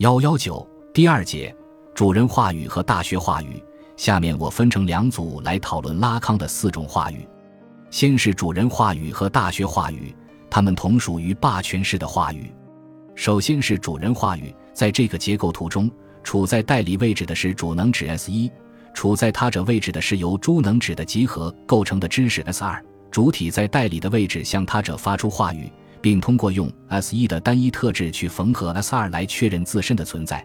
幺幺九第二节主人话语和大学话语。下面我分成两组来讨论拉康的四种话语。先是主人话语和大学话语，它们同属于霸权式的话语。首先是主人话语，在这个结构图中，处在代理位置的是主能指 S 一，处在他者位置的是由诸能指的集合构成的知识 S 二。主体在代理的位置向他者发出话语。并通过用 S 一的单一特质去缝合 S 二来确认自身的存在，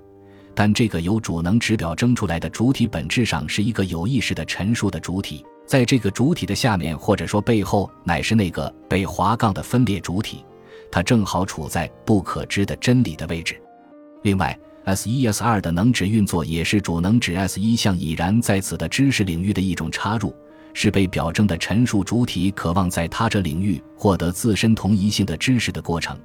但这个由主能指表征出来的主体本质上是一个有意识的陈述的主体，在这个主体的下面或者说背后乃是那个被划杠的分裂主体，它正好处在不可知的真理的位置。另外，S 一 S 二的能指运作也是主能指 S 一向已然在此的知识领域的一种插入。是被表征的陈述主体渴望在他者领域获得自身同一性的知识的过程，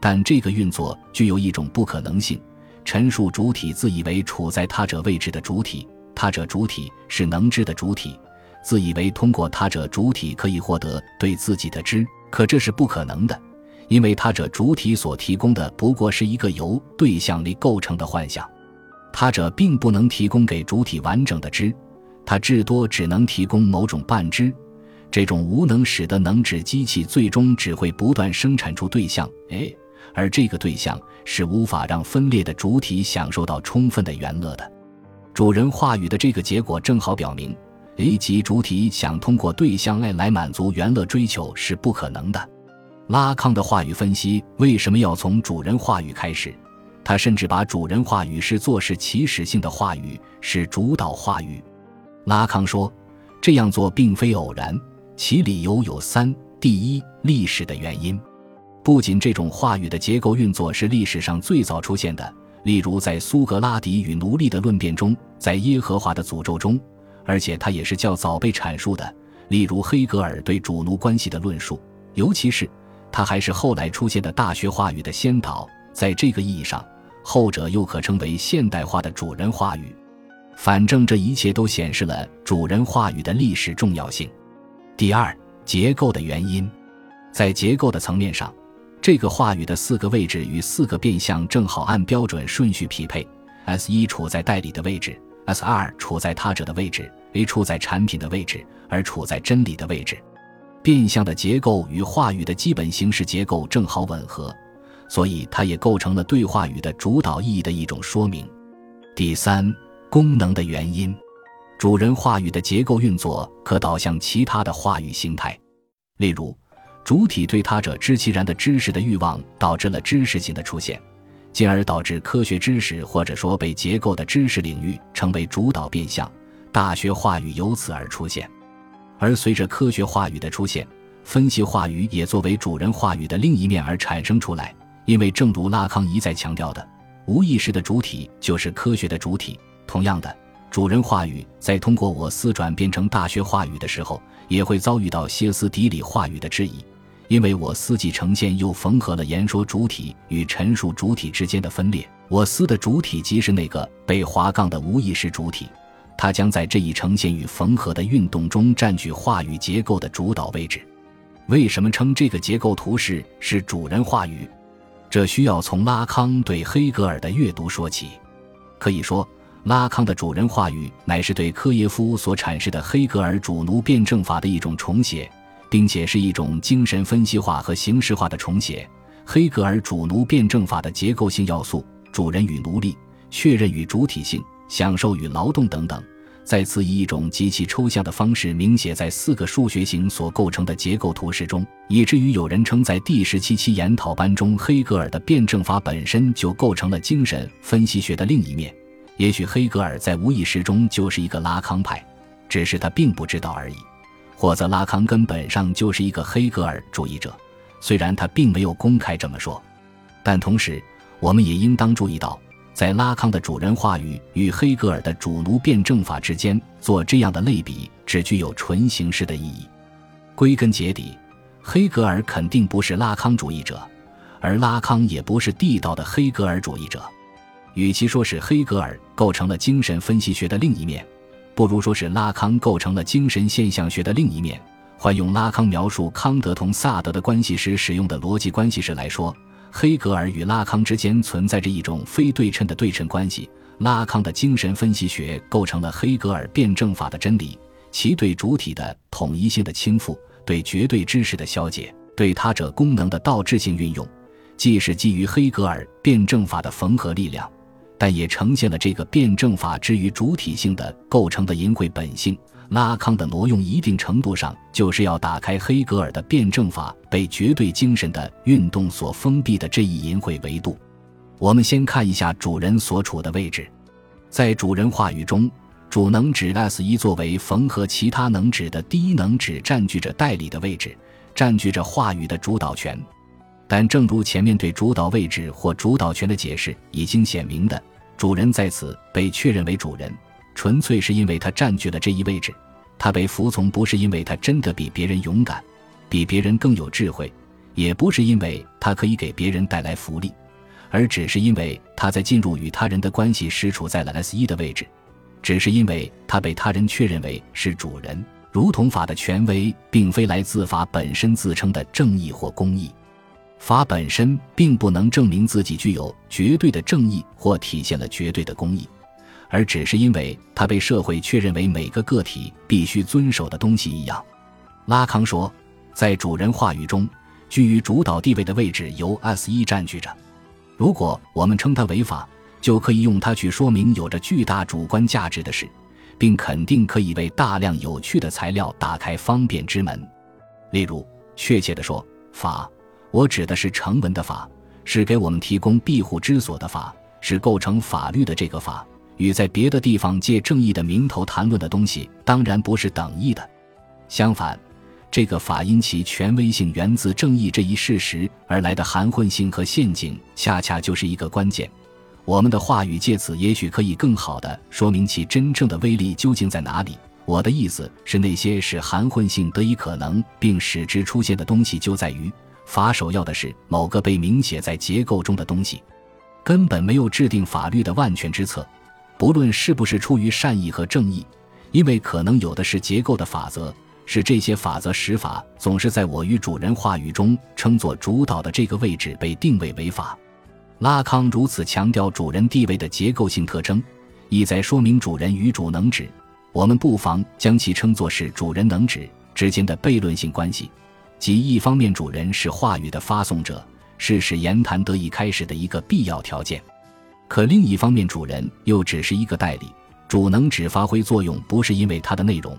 但这个运作具有一种不可能性。陈述主体自以为处在他者位置的主体，他者主体是能知的主体，自以为通过他者主体可以获得对自己的知，可这是不可能的，因为他者主体所提供的不过是一个由对象力构成的幻想，他者并不能提供给主体完整的知。它至多只能提供某种半知，这种无能使得能指机器最终只会不断生产出对象 A，而这个对象是无法让分裂的主体享受到充分的原乐的。主人话语的这个结果正好表明，A 级主体想通过对象爱来满足原乐追求是不可能的。拉康的话语分析为什么要从主人话语开始？他甚至把主人话语是做是起始性的话语，是主导话语。拉康说：“这样做并非偶然，其理由有三：第一，历史的原因。不仅这种话语的结构运作是历史上最早出现的，例如在苏格拉底与奴隶的论辩中，在耶和华的诅咒中，而且它也是较早被阐述的，例如黑格尔对主奴关系的论述。尤其是，它还是后来出现的大学话语的先导。在这个意义上，后者又可称为现代化的主人话语。”反正这一切都显示了主人话语的历史重要性。第二，结构的原因，在结构的层面上，这个话语的四个位置与四个变相正好按标准顺序匹配。S 一处在代理的位置，S 二处在他者的位置，A 处在产品的位置，而处在真理的位置。变相的结构与话语的基本形式结构正好吻合，所以它也构成了对话语的主导意义的一种说明。第三。功能的原因，主人话语的结构运作可导向其他的话语形态，例如，主体对他者知其然的知识的欲望导致了知识性的出现，进而导致科学知识或者说被结构的知识领域成为主导变相，大学话语由此而出现。而随着科学话语的出现，分析话语也作为主人话语的另一面而产生出来，因为正如拉康一再强调的，无意识的主体就是科学的主体。同样的，主人话语在通过我司转变成大学话语的时候，也会遭遇到歇斯底里话语的质疑，因为我司既呈现又缝合了言说主体与陈述主体之间的分裂。我司的主体即是那个被划杠的无意识主体，它将在这一呈现与缝合的运动中占据话语结构的主导位置。为什么称这个结构图式是主人话语？这需要从拉康对黑格尔的阅读说起。可以说。拉康的主人话语乃是对科耶夫所阐释的黑格尔主奴辩证法的一种重写，并且是一种精神分析化和形式化的重写。黑格尔主奴辩证法的结构性要素——主人与奴隶、确认与主体性、享受与劳动等等，再次以一种极其抽象的方式明写在四个数学型所构成的结构图式中，以至于有人称在第十七期研讨班中，黑格尔的辩证法本身就构成了精神分析学的另一面。也许黑格尔在无意识中就是一个拉康派，只是他并不知道而已；或者拉康根本上就是一个黑格尔主义者，虽然他并没有公开这么说。但同时，我们也应当注意到，在拉康的主人话语与黑格尔的主奴辩证法之间做这样的类比，只具有纯形式的意义。归根结底，黑格尔肯定不是拉康主义者，而拉康也不是地道的黑格尔主义者。与其说是黑格尔构成了精神分析学的另一面，不如说是拉康构成了精神现象学的另一面。换用拉康描述康德同萨德的关系时使用的逻辑关系式来说，黑格尔与拉康之间存在着一种非对称的对称关系。拉康的精神分析学构成了黑格尔辩证法的真理，其对主体的统一性的倾覆，对绝对知识的消解，对他者功能的倒置性运用，既是基于黑格尔辩证法的缝合力量，但也呈现了这个辩证法之于主体性的构成的淫秽本性。拉康的挪用，一定程度上就是要打开黑格尔的辩证法被绝对精神的运动所封闭的这一淫秽维度。我们先看一下主人所处的位置，在主人话语中，主能指 S 一作为缝合其他能指的第一能指，占据着代理的位置，占据着话语的主导权。但正如前面对主导位置或主导权的解释已经显明的，主人在此被确认为主人。纯粹是因为他占据了这一位置，他被服从不是因为他真的比别人勇敢，比别人更有智慧，也不是因为他可以给别人带来福利，而只是因为他在进入与他人的关系时处在了 S 一的位置，只是因为他被他人确认为是主人，如同法的权威并非来自法本身自称的正义或公义，法本身并不能证明自己具有绝对的正义或体现了绝对的公义。而只是因为它被社会确认为每个个体必须遵守的东西一样，拉康说，在主人话语中，居于主导地位的位置由 S 一占据着。如果我们称它为法，就可以用它去说明有着巨大主观价值的事，并肯定可以为大量有趣的材料打开方便之门。例如，确切地说，法，我指的是成文的法，是给我们提供庇护之所的法，是构成法律的这个法。与在别的地方借正义的名头谈论的东西，当然不是等义的。相反，这个法因其权威性源自正义这一事实而来的含混性和陷阱，恰恰就是一个关键。我们的话语借此也许可以更好地说明其真正的威力究竟在哪里。我的意思是，那些使含混性得以可能并使之出现的东西，就在于法首要的是某个被明写在结构中的东西，根本没有制定法律的万全之策。不论是不是出于善意和正义，因为可能有的是结构的法则，是这些法则使法总是在我与主人话语中称作主导的这个位置被定位为法。拉康如此强调主人地位的结构性特征，意在说明主人与主能指，我们不妨将其称作是主人能指之间的悖论性关系，即一方面主人是话语的发送者，是使言谈得以开始的一个必要条件。可另一方面，主人又只是一个代理，主能只发挥作用，不是因为它的内容，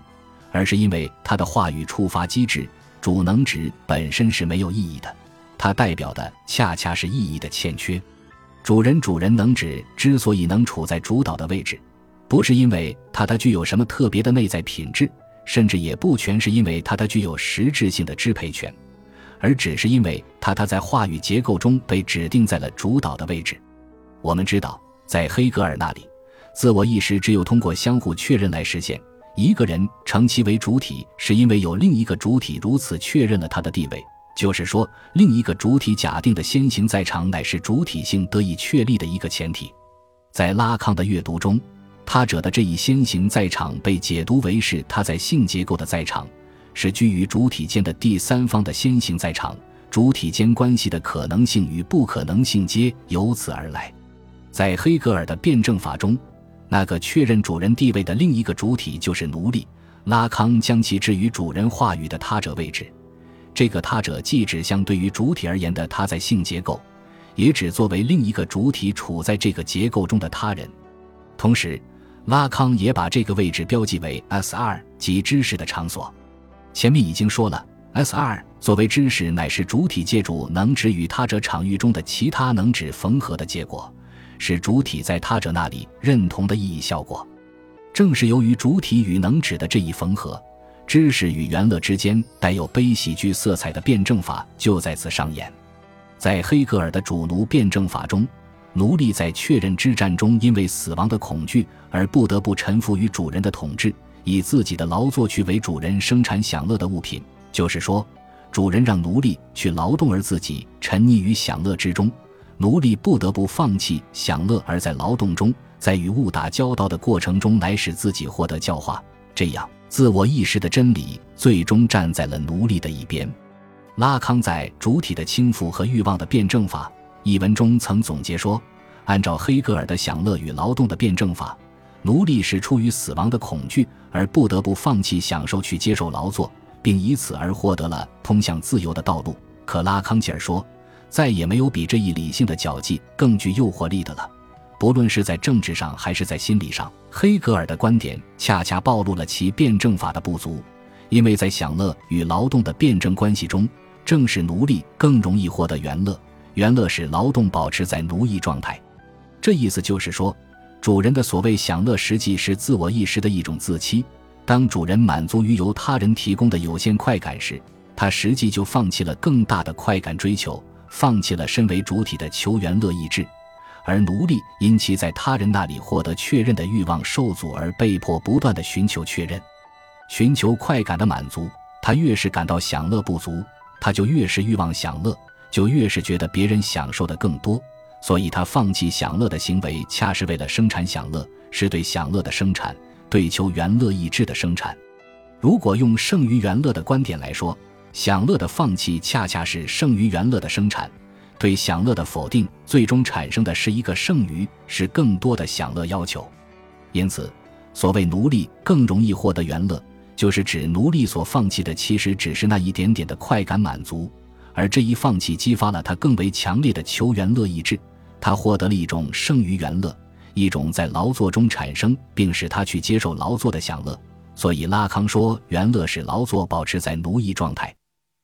而是因为它的话语触发机制。主能指本身是没有意义的，它代表的恰恰是意义的欠缺。主人主人能指之所以能处在主导的位置，不是因为它它具有什么特别的内在品质，甚至也不全是因为它它具有实质性的支配权，而只是因为它它在话语结构中被指定在了主导的位置。我们知道，在黑格尔那里，自我意识只有通过相互确认来实现。一个人称其为主体，是因为有另一个主体如此确认了他的地位，就是说，另一个主体假定的先行在场，乃是主体性得以确立的一个前提。在拉康的阅读中，他者的这一先行在场被解读为是他在性结构的在场，是居于主体间的第三方的先行在场，主体间关系的可能性与不可能性皆由此而来。在黑格尔的辩证法中，那个确认主人地位的另一个主体就是奴隶。拉康将其置于主人话语的他者位置。这个他者既指相对于主体而言的他在性结构，也指作为另一个主体处在这个结构中的他人。同时，拉康也把这个位置标记为 S 二即知识的场所。前面已经说了，S 二作为知识，乃是主体借助能指与他者场域中的其他能指缝合的结果。是主体在他者那里认同的意义效果，正是由于主体与能指的这一缝合，知识与元乐之间带有悲喜剧色彩的辩证法就在此上演。在黑格尔的主奴辩证法中，奴隶在确认之战中因为死亡的恐惧而不得不臣服于主人的统治，以自己的劳作去为主人生产享乐的物品。就是说，主人让奴隶去劳动，而自己沉溺于享乐之中。奴隶不得不放弃享乐，而在劳动中，在与物打交道的过程中来使自己获得教化。这样，自我意识的真理最终站在了奴隶的一边。拉康在主体的倾覆和欲望的辩证法一文中曾总结说，按照黑格尔的享乐与劳动的辩证法，奴隶是出于死亡的恐惧而不得不放弃享受去接受劳作，并以此而获得了通向自由的道路。可拉康吉尔说，再也没有比这一理性的脚迹更具诱惑力的了。不论是在政治上还是在心理上，黑格尔的观点恰恰暴露了其辩证法的不足，因为在享乐与劳动的辩证关系中，正是奴隶更容易获得原乐。原乐使劳动保持在奴役状态，这意思就是说，主人的所谓享乐实际是自我意识的一种自欺。当主人满足于由他人提供的有限快感时，他实际就放弃了更大的快感追求，放弃了身为主体的求原乐意志。而奴隶因其在他人那里获得确认的欲望受阻，而被迫不断的寻求确认，寻求快感的满足。他越是感到享乐不足，他就越是欲望享乐。就越是觉得别人享受的更多，所以他放弃享乐的行为，恰是为了生产享乐，是对享乐的生产，对求原乐意志的生产。如果用剩余原乐的观点来说，享乐的放弃恰恰是剩余原乐的生产，对享乐的否定，最终产生的是一个剩余，是更多的享乐要求。因此，所谓奴隶更容易获得原乐，就是指奴隶所放弃的其实只是那一点点的快感满足。而这一放弃激发了他更为强烈的求原乐意志，他获得了一种生于原乐，一种在劳作中产生并使他去接受劳作的享乐。所以拉康说，原乐使劳作保持在奴役状态。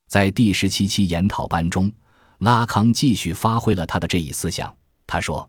在第十七期研讨班中，拉康继续发挥了他的这一思想。他说：“